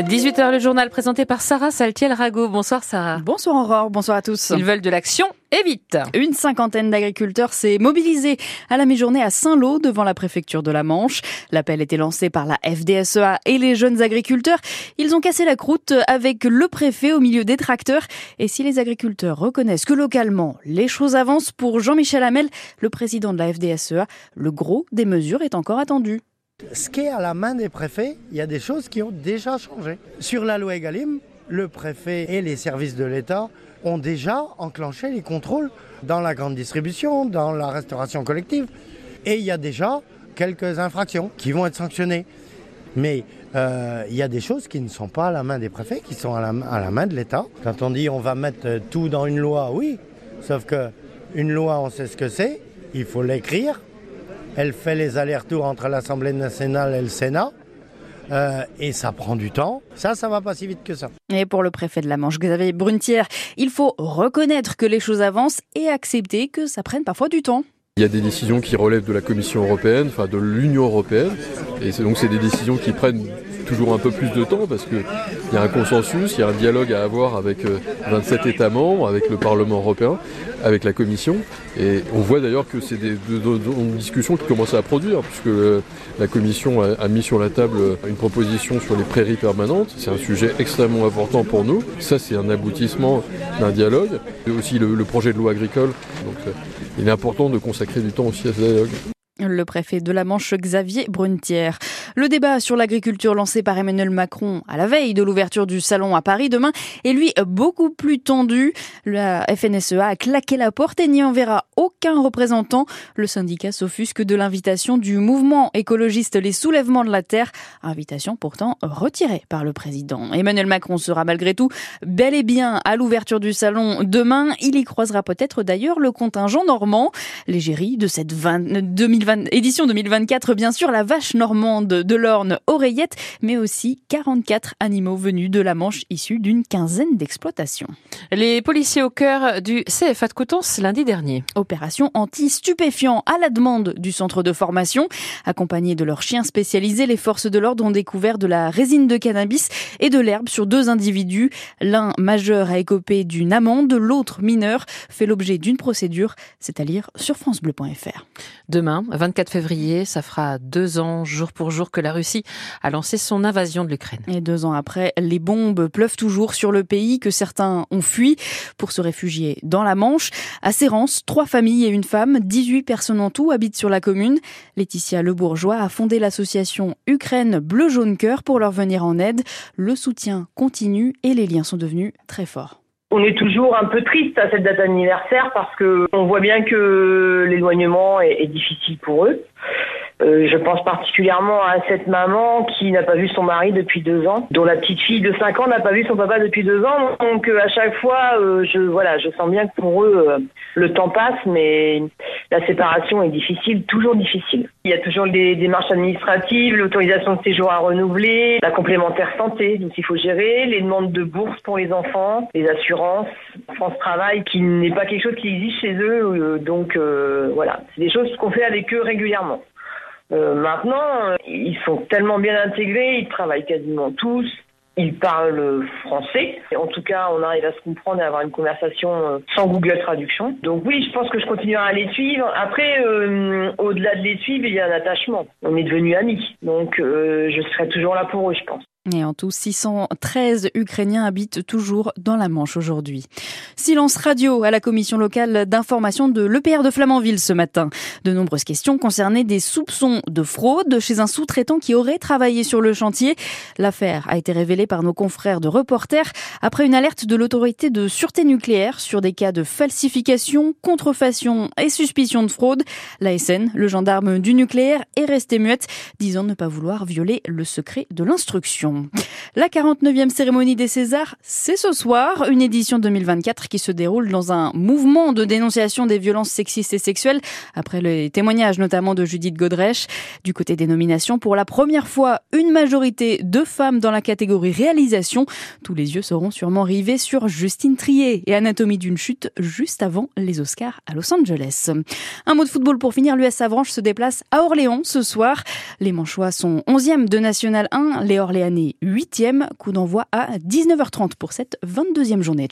18h, le journal présenté par Sarah Saltiel-Rago. Bonsoir Sarah. Bonsoir Aurore, bonsoir à tous. Ils veulent de l'action et vite. Une cinquantaine d'agriculteurs s'est mobilisée à la mi-journée à Saint-Lô devant la préfecture de la Manche. L'appel était lancé par la FDSEA et les jeunes agriculteurs. Ils ont cassé la croûte avec le préfet au milieu des tracteurs. Et si les agriculteurs reconnaissent que localement les choses avancent pour Jean-Michel Hamel, le président de la FDSEA, le gros des mesures est encore attendu. Ce qui est à la main des préfets, il y a des choses qui ont déjà changé. Sur la loi Egalim, le préfet et les services de l'État ont déjà enclenché les contrôles dans la grande distribution, dans la restauration collective. Et il y a déjà quelques infractions qui vont être sanctionnées. Mais euh, il y a des choses qui ne sont pas à la main des préfets, qui sont à la, à la main de l'État. Quand on dit on va mettre tout dans une loi, oui, sauf que une loi, on sait ce que c'est, il faut l'écrire, elle fait les allers-retours entre l'Assemblée nationale et le Sénat. Euh, et ça prend du temps. Ça, ça va pas si vite que ça. Et pour le préfet de la Manche, Xavier Brunetière, il faut reconnaître que les choses avancent et accepter que ça prenne parfois du temps. Il y a des décisions qui relèvent de la Commission européenne, enfin de l'Union européenne, et donc c'est des décisions qui prennent toujours un peu plus de temps parce qu'il y a un consensus, il y a un dialogue à avoir avec 27 euh, États membres, avec le Parlement européen, avec la Commission. Et on voit d'ailleurs que c'est des, discussions qui commencent à produire, puisque la Commission a, mis sur la table une proposition sur les prairies permanentes. C'est un sujet extrêmement important pour nous. Ça, c'est un aboutissement d'un dialogue. Et aussi le, le, projet de loi agricole. Donc, euh, il est important de consacrer du temps aussi à ce dialogue. Le préfet de la Manche, Xavier Brunetière. Le débat sur l'agriculture lancé par Emmanuel Macron à la veille de l'ouverture du salon à Paris demain est lui beaucoup plus tendu. La FNSEA a claqué la porte et n'y enverra aucun représentant. Le syndicat s'offusque de l'invitation du mouvement écologiste Les Soulèvements de la Terre, invitation pourtant retirée par le président. Emmanuel Macron sera malgré tout bel et bien à l'ouverture du salon demain. Il y croisera peut-être d'ailleurs le contingent normand. L'égérie de cette 2020, édition 2024, bien sûr, la vache normande de l'Orne Oreillette, mais aussi 44 animaux venus de la Manche issus d'une quinzaine d'exploitations. Les policiers au cœur du CFA de Coutances lundi dernier. Opération anti-stupéfiants à la demande du centre de formation. Accompagnés de leurs chiens spécialisés, les forces de l'ordre ont découvert de la résine de cannabis et de l'herbe sur deux individus. L'un majeur a écopé d'une amende, l'autre mineur fait l'objet d'une procédure. C'est à lire sur francebleu.fr. Demain, 24 février, ça fera deux ans, jour pour jour, que la Russie a lancé son invasion de l'Ukraine. Et deux ans après, les bombes pleuvent toujours sur le pays que certains ont fui pour se réfugier dans la Manche. À Sérance, trois familles et une femme, 18 personnes en tout habitent sur la commune. Laetitia Le Bourgeois a fondé l'association Ukraine Bleu Jaune Cœur pour leur venir en aide. Le soutien continue et les liens sont devenus très forts. On est toujours un peu triste à cette date anniversaire parce que on voit bien que l'éloignement est, est difficile pour eux. Euh, je pense particulièrement à cette maman qui n'a pas vu son mari depuis deux ans, dont la petite fille de 5 ans n'a pas vu son papa depuis deux ans. Donc euh, à chaque fois, euh, je voilà, je sens bien que pour eux, le temps passe, mais la séparation est difficile, toujours difficile. Il y a toujours des démarches administratives, l'autorisation de séjour à renouveler, la complémentaire santé, donc il faut gérer, les demandes de bourse pour les enfants, les assurances, France Travail, qui n'est pas quelque chose qui existe chez eux. donc voilà, c'est des choses qu'on fait avec eux régulièrement. Euh, maintenant, ils sont tellement bien intégrés, ils travaillent quasiment tous. Ils parlent français. En tout cas, on arrive à se comprendre et à avoir une conversation euh, sans Google Traduction. Donc oui, je pense que je continuerai à les suivre. Après, euh, au-delà de les suivre, il y a un attachement. On est devenus amis. Donc je serai toujours là pour eux, je pense. Et en tout, 613 Ukrainiens habitent toujours dans la Manche aujourd'hui. Silence radio à la commission locale d'information de l'EPR de Flamanville ce matin. De nombreuses questions concernaient des soupçons de fraude chez un sous-traitant qui aurait travaillé sur le chantier. L'affaire a été révélée par nos confrères de reporters après une alerte de l'autorité de sûreté nucléaire sur des cas de falsification, contrefaçon et suspicion de fraude. L'ASN, le gendarme du nucléaire, est resté muette, disant ne pas vouloir violer le secret de l'instruction. La 49e cérémonie des Césars, c'est ce soir, une édition 2024 qui se déroule dans un mouvement de dénonciation des violences sexistes et sexuelles, après les témoignages notamment de Judith Godrèche. Du côté des nominations, pour la première fois, une majorité de femmes dans la catégorie réalisation. Tous les yeux seront sûrement rivés sur Justine Trier et Anatomie d'une chute juste avant les Oscars à Los Angeles. Un mot de football pour finir, l'US Avranches se déplace à Orléans ce soir. Les Manchois sont 11e de National 1, les Orléanais terminé 8e. Coup d'envoi à 19h30 pour cette 22e journée.